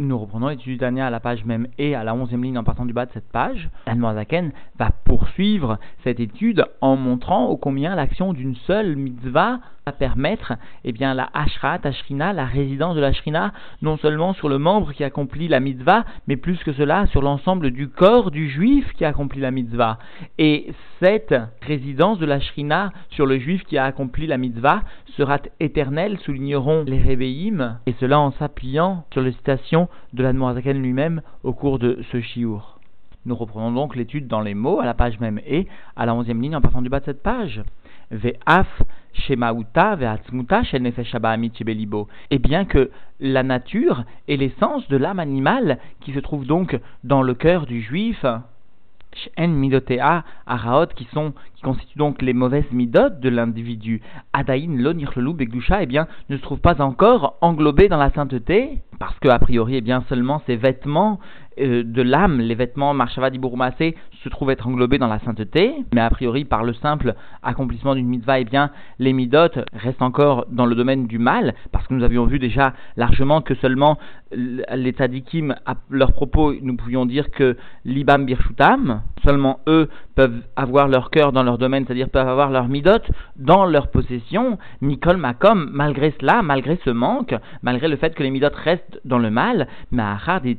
Nous reprenons l'étude du dernier à la page même et à la onzième ligne en partant du bas de cette page. Zaken va poursuivre cette étude en montrant au combien l'action d'une seule mitzvah va permettre eh bien, la ashrat, la résidence de la shrina, non seulement sur le membre qui accomplit la mitzvah, mais plus que cela sur l'ensemble du corps du juif qui accomplit la mitzvah. Et cette résidence de la shrina sur le juif qui a accompli la mitzvah sera éternelle, souligneront les Rebbeim, et cela en s'appuyant sur les citations de l'Admorazaken lui-même au cours de ce chiour. Nous reprenons donc l'étude dans les mots à la page même et à la onzième ligne en partant du bas de cette page. Ve'af Et bien que la nature et l'essence de l'âme animale qui se trouve donc dans le cœur du juif en midotea araot qui sont qui constituent donc les mauvaises midotes de l'individu. Adain lonirlelu begdusha eh bien ne se trouve pas encore englobé dans la sainteté parce que a priori eh bien seulement ces vêtements euh, de l'âme, les vêtements marshava se trouvent être englobés dans la sainteté, mais a priori par le simple accomplissement d'une mitzvah, eh bien les midotes restent encore dans le domaine du mal, parce que nous avions vu déjà largement que seulement les tzadikim, à leur propos, nous pouvions dire que l'ibam birshutam, seulement eux peuvent avoir leur cœur dans leur domaine, c'est-à-dire peuvent avoir leur midot dans leur possession, Mikol Makom, malgré cela, malgré ce manque, malgré le fait que les midot restent dans le mal, mais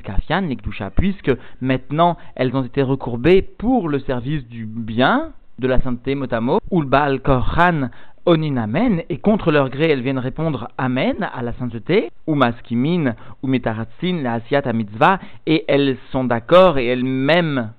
Kafian, puisque maintenant elles ont été recourbées pour le service du bien, de la sainteté motamo, Ulbal Korhan Oninamen, et contre leur gré, elles viennent répondre Amen à la sainteté, ou Maskimin, ou Metaratsin, la Asiat Mitzvah, et elles sont d'accord et elles-mêmes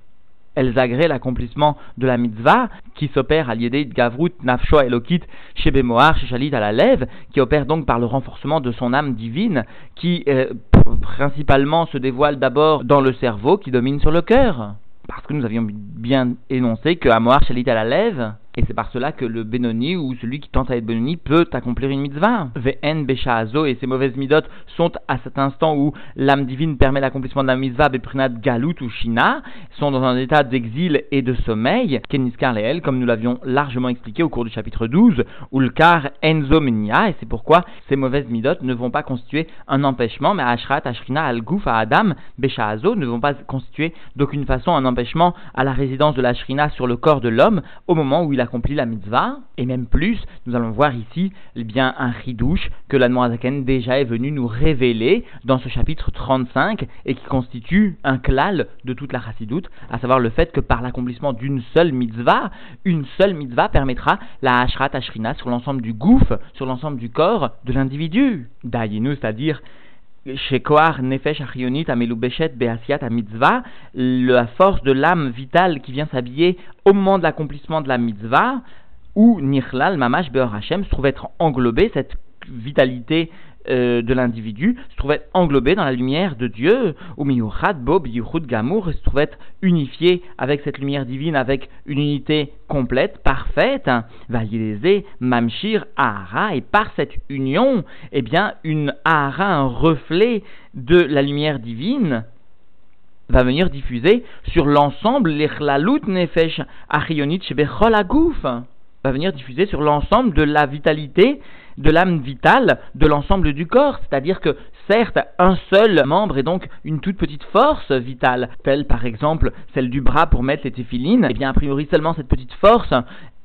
elles agréent l'accomplissement de la mitzvah qui s'opère à l'idée de Gavrut, Nafsho, Elokit, chez Bemoar, chez Shalit à la lève, qui opère donc par le renforcement de son âme divine, qui euh, principalement se dévoile d'abord dans le cerveau qui domine sur le cœur. Parce que nous avions bien énoncé que Amoar, Shalit à la lève, et c'est par cela que le Benoni ou celui qui tente à être Benoni peut accomplir une mitzvah. Vn Beshazo et ces mauvaises midotes sont à cet instant où l'âme divine permet l'accomplissement de la mitzvah Beprinat Galut ou Shina, sont dans un état d'exil et de sommeil, Keniskar Leel, comme nous l'avions largement expliqué au cours du chapitre 12, Ulkar Enzo et c'est pourquoi ces mauvaises midotes ne vont pas constituer un empêchement, mais Ashrat, Ashrina, Al Gouf, Adam, Beshazo ne vont pas constituer d'aucune façon un empêchement à la résidence de la Shrina sur le corps de l'homme au moment où il accomplit la mitzvah, et même plus, nous allons voir ici eh bien un ridouche que l'Admorazaken déjà est venu nous révéler dans ce chapitre 35 et qui constitue un klal de toute la chassidoute, à savoir le fait que par l'accomplissement d'une seule mitzvah, une seule mitzvah permettra la hashrat ashrina sur l'ensemble du gouffre, sur l'ensemble du corps de l'individu. Dayinu, c'est-à-dire Nefesh Mitzvah, la force de l'âme vitale qui vient s'habiller au moment de l'accomplissement de la mitzvah, où Nirlal Mamash Beor Hashem se trouve être englobé, cette vitalité euh, de l'individu se trouvait englobé dans la lumière de Dieu, ou Miyuchad Yuchud Gamour, se trouvait unifié avec cette lumière divine, avec une unité complète, parfaite, Valideze, Mamshir, Ahara, et par cette union, eh bien, une Ahara, un reflet de la lumière divine, va venir diffuser sur l'ensemble l'Echlalut Nefesh Achionit Shebechol Agouf, va venir diffuser sur l'ensemble de la vitalité de l'âme vitale de l'ensemble du corps. C'est-à-dire que certes, un seul membre est donc une toute petite force vitale, telle par exemple celle du bras pour mettre les téphilines, eh bien a priori seulement cette petite force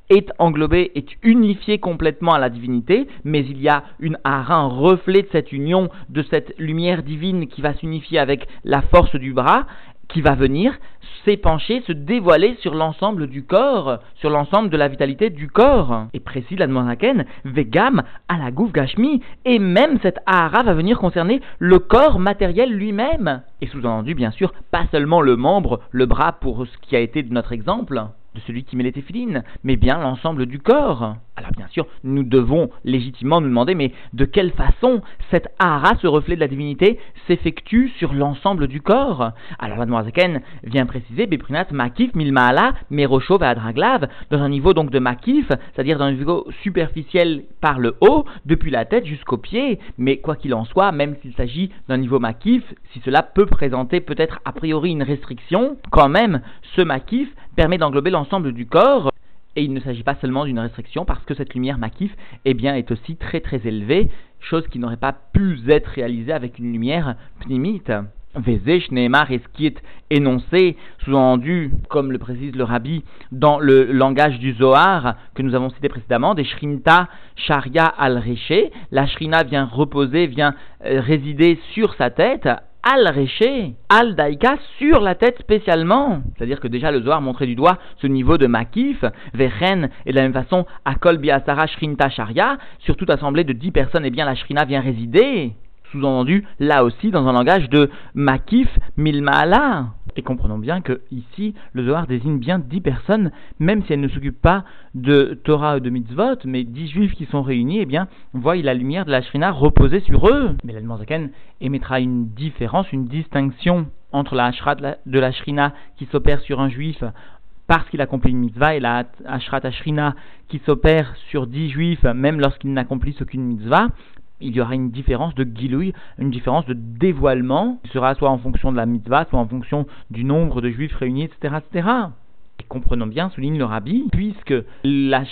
est englobée, est unifiée complètement à la divinité, mais il y a une un reflet de cette union, de cette lumière divine qui va s'unifier avec la force du bras, qui va venir s'épancher, se dévoiler sur l'ensemble du corps, sur l'ensemble de la vitalité du corps. Et précise la Monaken, Vegam, à la Gashmi, et même cette Ahara va venir concerner le corps matériel lui-même. Et sous-entendu, bien sûr, pas seulement le membre, le bras pour ce qui a été de notre exemple, de celui qui met les téphilines, mais bien l'ensemble du corps. Alors bien sûr, nous devons légitimement nous demander, mais de quelle façon cette hara, ce reflet de la divinité, s'effectue sur l'ensemble du corps? Alors la Noirzaken vient préciser, Beprinat Makif Milmaala Merosho Adraglav, dans un niveau donc de Makif, c'est-à-dire dans un niveau superficiel par le haut, depuis la tête jusqu'aux pieds, mais quoi qu'il en soit, même s'il s'agit d'un niveau Makif, si cela peut présenter peut-être a priori une restriction, quand même, ce Makif permet d'englober l'ensemble du corps. Et il ne s'agit pas seulement d'une restriction parce que cette lumière makif eh bien, est aussi très très élevée chose qui n'aurait pas pu être réalisée avec une lumière pnimite. Vezech, Neymar et ce qui est énoncé, sous-entendu, comme le précise le rabbi, dans le langage du Zohar que nous avons cité précédemment, des Shrinta Sharia al-Reché. La Shrina vient reposer, vient euh, résider sur sa tête, al-Reché, al-Daïka, sur la tête spécialement. C'est-à-dire que déjà le Zohar montrait du doigt ce niveau de Makif, Vechen, et de la même façon, Akol Biasara Shrinta Sharia, sur toute assemblée de dix personnes, et eh bien la Shrina vient résider sous-entendu là aussi dans un langage de Makif Milmaala. Et comprenons bien que ici, le Zohar désigne bien dix personnes, même si elles ne s'occupent pas de Torah ou de mitzvot, mais dix juifs qui sont réunis, eh bien, voient la lumière de la Shrina reposer sur eux. Mais l'Admanzaken émettra une différence, une distinction entre la Ashrat de la Shrina qui s'opère sur un juif parce qu'il accomplit une mitzvah et la Ashrat Ashrina qui s'opère sur dix juifs même lorsqu'ils n'accomplissent aucune mitzvah il y aura une différence de gilouille, une différence de dévoilement, qui sera soit en fonction de la mitzvah, soit en fonction du nombre de juifs réunis, etc. etc. Et comprenons bien, souligne le rabbi, puisque la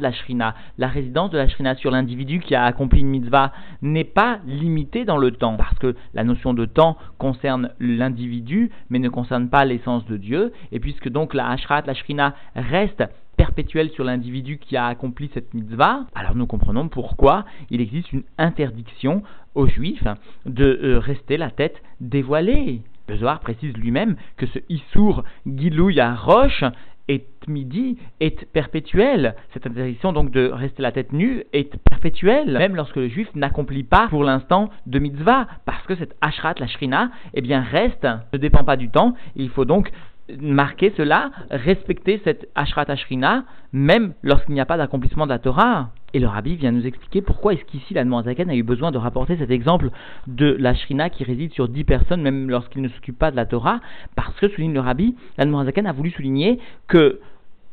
la shrina, la résidence de la shrina sur l'individu qui a accompli une mitzvah, n'est pas limitée dans le temps, parce que la notion de temps concerne l'individu, mais ne concerne pas l'essence de Dieu, et puisque donc la de la shrina, reste perpétuelle sur l'individu qui a accompli cette mitzvah, alors nous comprenons pourquoi il existe une interdiction aux juifs de euh, rester la tête dévoilée. Le précise lui-même que ce Issour Gilouya Roche est midi est perpétuel. Cette interdiction donc de rester la tête nue est perpétuelle, même lorsque le juif n'accomplit pas pour l'instant de mitzvah, parce que cette ashrat, la shrina, eh bien reste, ne dépend pas du temps. Il faut donc marquer cela, respecter cette Ashrat Ashrina, même lorsqu'il n'y a pas d'accomplissement de la Torah. Et le rabbi vient nous expliquer pourquoi est-ce qu'ici la Zaken a eu besoin de rapporter cet exemple de la Shrina qui réside sur dix personnes, même lorsqu'il ne s'occupe pas de la Torah, parce que, souligne le rabbi, la Zaken a voulu souligner que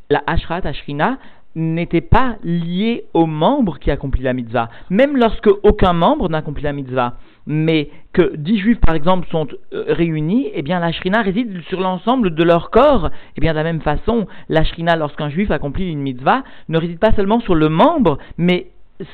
la Ashrat Ashrina n'était pas lié au membre qui accomplit la mitzvah, même lorsque aucun membre n'accomplit la mitzvah, mais que dix juifs par exemple sont euh, réunis, eh bien la shrina réside sur l'ensemble de leur corps. Eh bien de la même façon, la shrina lorsqu'un juif accomplit une mitzvah ne réside pas seulement sur le membre, mais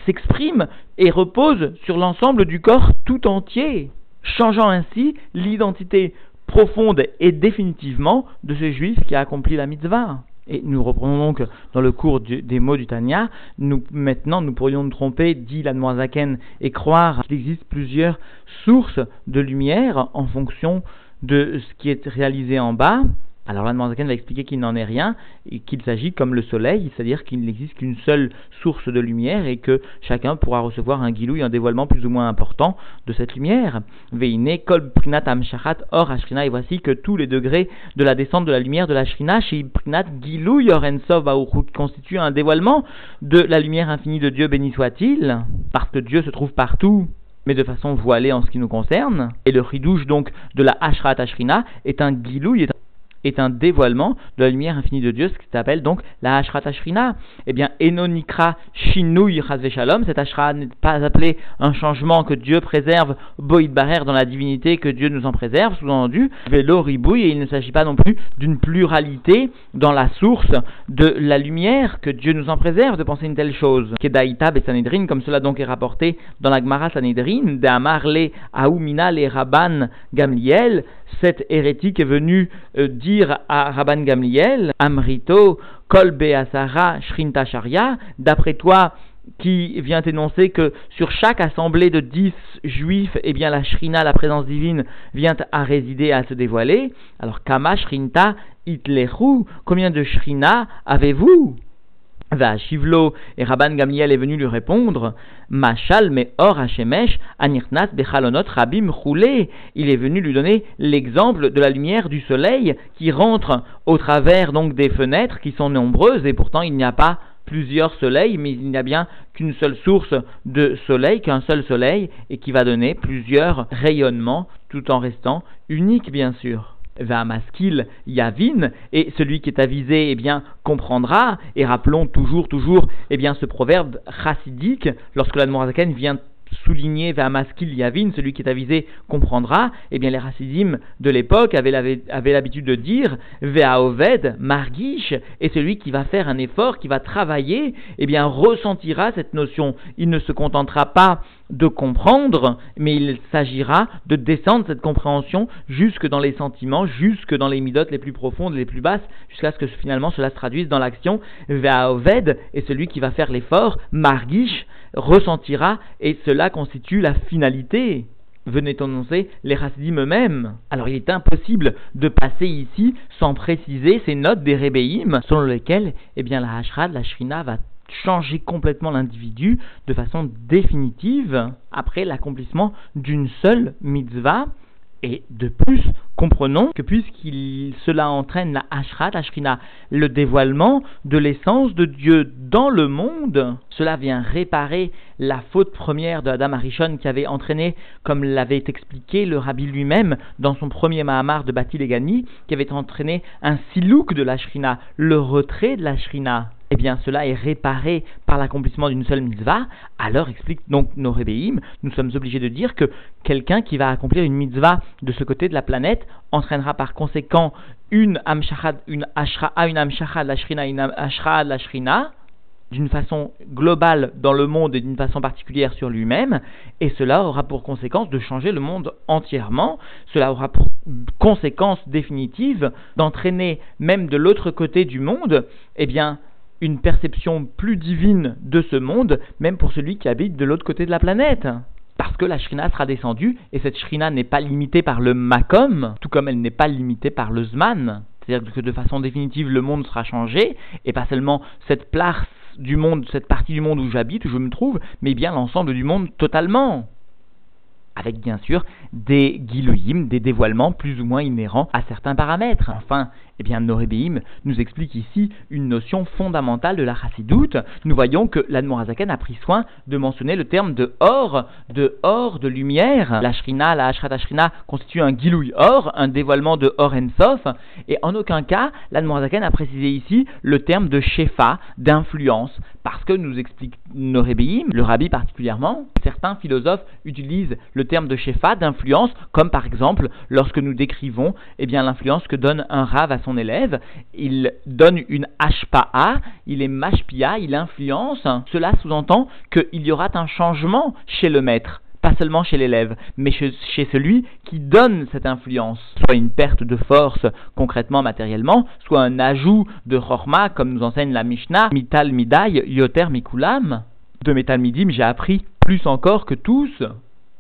s'exprime et repose sur l'ensemble du corps tout entier, changeant ainsi l'identité profonde et définitivement de ce juif qui a accompli la mitzvah. Et nous reprenons donc dans le cours des mots du Tanya. Nous, maintenant, nous pourrions nous tromper, dit la Zaken, et croire qu'il existe plusieurs sources de lumière en fonction de ce qui est réalisé en bas. Alors la va expliquer qu'il n'en est rien, et qu'il s'agit comme le soleil, c'est-à-dire qu'il n'existe qu'une seule source de lumière et que chacun pourra recevoir un guilou et un dévoilement plus ou moins important de cette lumière. Veine kol prinat amshachat or ashrina, et voici que tous les degrés de la descente de la lumière de la shrina chez prinat gilou yorensov qui constitue un dévoilement de la lumière infinie de Dieu, béni soit-il, parce que Dieu se trouve partout mais de façon voilée en ce qui nous concerne. Et le ridouche donc de la Ashrat Ashrina est un gilou, est est un dévoilement de la lumière infinie de Dieu, ce qui s'appelle donc la Ashrat Ashrina. Eh bien, Enonikra Shinui Shalom, cette Ashra n'est pas appelée un changement que Dieu préserve, Boïd Barer dans la divinité, que Dieu nous en préserve, sous-entendu, Velo Ribouille, et il ne s'agit pas non plus d'une pluralité dans la source de la lumière, que Dieu nous en préserve de penser une telle chose. Kedaïtab et Sanhedrin, comme cela donc est rapporté dans la Gemara Sanhedrin, d'Amarle Aoumina les Rabban Gamliel, cette hérétique est venue euh, dire à Rabban Gamliel, Amrito, Kol Beasara, Shrinta Sharia, d'après toi, qui vient énoncer que sur chaque assemblée de dix juifs, eh bien la Shrina, la présence divine, vient à résider, à se dévoiler. Alors, Kama Shrinta Itleru, combien de Shrina avez-vous? Va Shivlo et Rabban Gamliel est venu lui répondre Machal me or Hashemesh anirnat bechalonot rabim roulé. Il est venu lui donner l'exemple de la lumière du soleil qui rentre au travers donc des fenêtres qui sont nombreuses et pourtant il n'y a pas plusieurs soleils, mais il n'y a bien qu'une seule source de soleil, qu'un seul soleil, et qui va donner plusieurs rayonnements tout en restant unique bien sûr maskil Yavin, et celui qui est avisé, eh bien, comprendra, et rappelons toujours, toujours, eh bien, ce proverbe chassidique, lorsque la vient souligner Vamaskil Yavin, celui qui est avisé comprendra, eh bien les racidim de l'époque avaient l'habitude de dire Veaoved Margish, et celui qui va faire un effort, qui va travailler, eh bien ressentira cette notion. Il ne se contentera pas de comprendre, mais il s'agira de descendre cette compréhension jusque dans les sentiments, jusque dans les midotes les plus profondes, les plus basses, jusqu'à ce que finalement cela se traduise dans l'action. Oved et celui qui va faire l'effort, Margish, ressentira, et cela constitue la finalité venait annoncer les chassidim eux-mêmes. Alors il est impossible de passer ici sans préciser ces notes des rébéim selon lesquelles eh bien, la Hashrad, la Shrina va changer complètement l'individu de façon définitive après l'accomplissement d'une seule mitzvah. Et de plus, comprenons que puisqu'il cela entraîne la Ashrat, la le dévoilement de l'essence de Dieu dans le monde, cela vient réparer la faute première de Adam Arishon qui avait entraîné, comme l'avait expliqué le rabbi lui-même dans son premier Mahamar de Bati Legani, qui avait entraîné un silouk de la le retrait de la eh bien cela est réparé par l'accomplissement d'une seule mitzvah, alors explique donc nos rébéim, nous sommes obligés de dire que quelqu'un qui va accomplir une mitzvah de ce côté de la planète entraînera par conséquent une amshachad, une ashra'a, une amshachad, la shrina, une ashra'a, la shrina, d'une façon globale dans le monde et d'une façon particulière sur lui-même, et cela aura pour conséquence de changer le monde entièrement, cela aura pour conséquence définitive d'entraîner même de l'autre côté du monde, eh bien, une perception plus divine de ce monde, même pour celui qui habite de l'autre côté de la planète. Parce que la Shrina sera descendue, et cette Shrina n'est pas limitée par le Makom, tout comme elle n'est pas limitée par le Zman. C'est-à-dire que de façon définitive, le monde sera changé, et pas seulement cette place du monde, cette partie du monde où j'habite, où je me trouve, mais bien l'ensemble du monde totalement avec bien sûr des gilouyim, des dévoilements plus ou moins inhérents à certains paramètres. Enfin, eh bien, Norébéim nous explique ici une notion fondamentale de la chassidoute. Nous voyons que l'Admorazaken a pris soin de mentionner le terme de or, de or, de lumière. La shrina, la ashrat ashrina constitue un gilouï or, un dévoilement de or sof, et en aucun cas, l'Admorazaken a précisé ici le terme de shefa, d'influence, parce que nous explique Norébéim, le rabbi particulièrement, certains philosophes utilisent le terme de shefa, d'influence, comme par exemple lorsque nous décrivons eh bien, l'influence que donne un rave à son élève, il donne une HPA, il est mashpia, il influence. Cela sous-entend qu'il y aura un changement chez le maître pas seulement chez l'élève, mais chez, celui qui donne cette influence, soit une perte de force concrètement, matériellement, soit un ajout de chorma, comme nous enseigne la Mishnah, mital midai, yoter mikulam. De metal midim, j'ai appris plus encore que tous.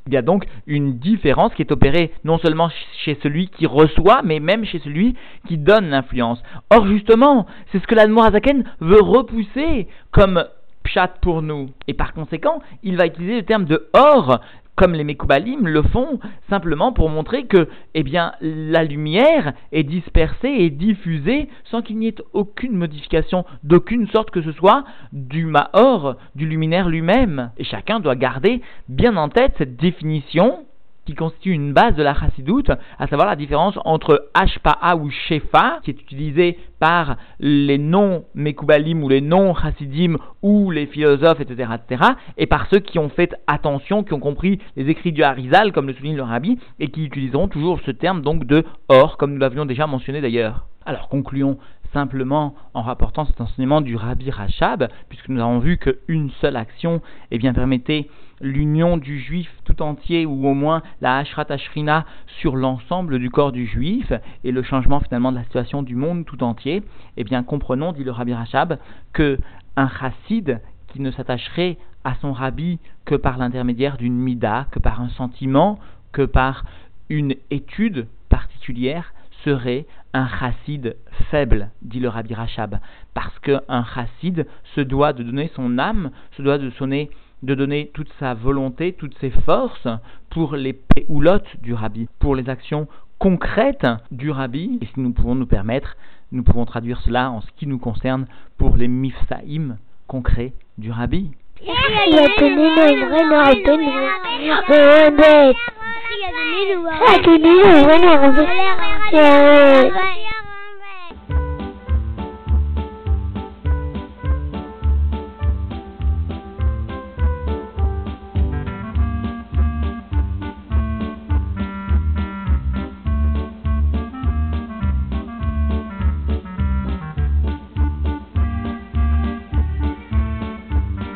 Il y a donc une différence qui est opérée non seulement chez celui qui reçoit, mais même chez celui qui donne l'influence. Or, justement, c'est ce que l'Admorazaken veut repousser comme pshat pour nous. Et par conséquent, il va utiliser le terme de or comme les Mekoubalim le font simplement pour montrer que, eh la lumière est dispersée et diffusée sans qu'il n'y ait aucune modification d'aucune sorte que ce soit du Mahor, du luminaire lui-même. Et chacun doit garder bien en tête cette définition qui constitue une base de la chassidoute, à savoir la différence entre Ashpa'a ou Shefa, qui est utilisé par les non-Mekoubalim ou les non-Chassidim ou les philosophes, etc., etc., et par ceux qui ont fait attention, qui ont compris les écrits du Harizal, comme le souligne le Rabbi, et qui utiliseront toujours ce terme donc de or, comme nous l'avions déjà mentionné d'ailleurs. Alors concluons simplement en rapportant cet enseignement du Rabbi Rachab, puisque nous avons vu qu'une seule action eh bien, permettait l'union du juif tout entier, ou au moins la Ashrat Ashrina sur l'ensemble du corps du juif, et le changement finalement de la situation du monde tout entier, eh bien comprenons, dit le Rabbi Rachab, que un chassid qui ne s'attacherait à son rabbi que par l'intermédiaire d'une mida, que par un sentiment, que par une étude particulière, serait un chassid faible, dit le Rabbi Rachab, parce qu'un chassid se doit de donner son âme, se doit de sonner de donner toute sa volonté, toutes ses forces pour les péoulottes du rabbi, pour les actions concrètes du rabbi. Et si nous pouvons nous permettre, nous pouvons traduire cela en ce qui nous concerne pour les mifsaïm concrets du rabbi.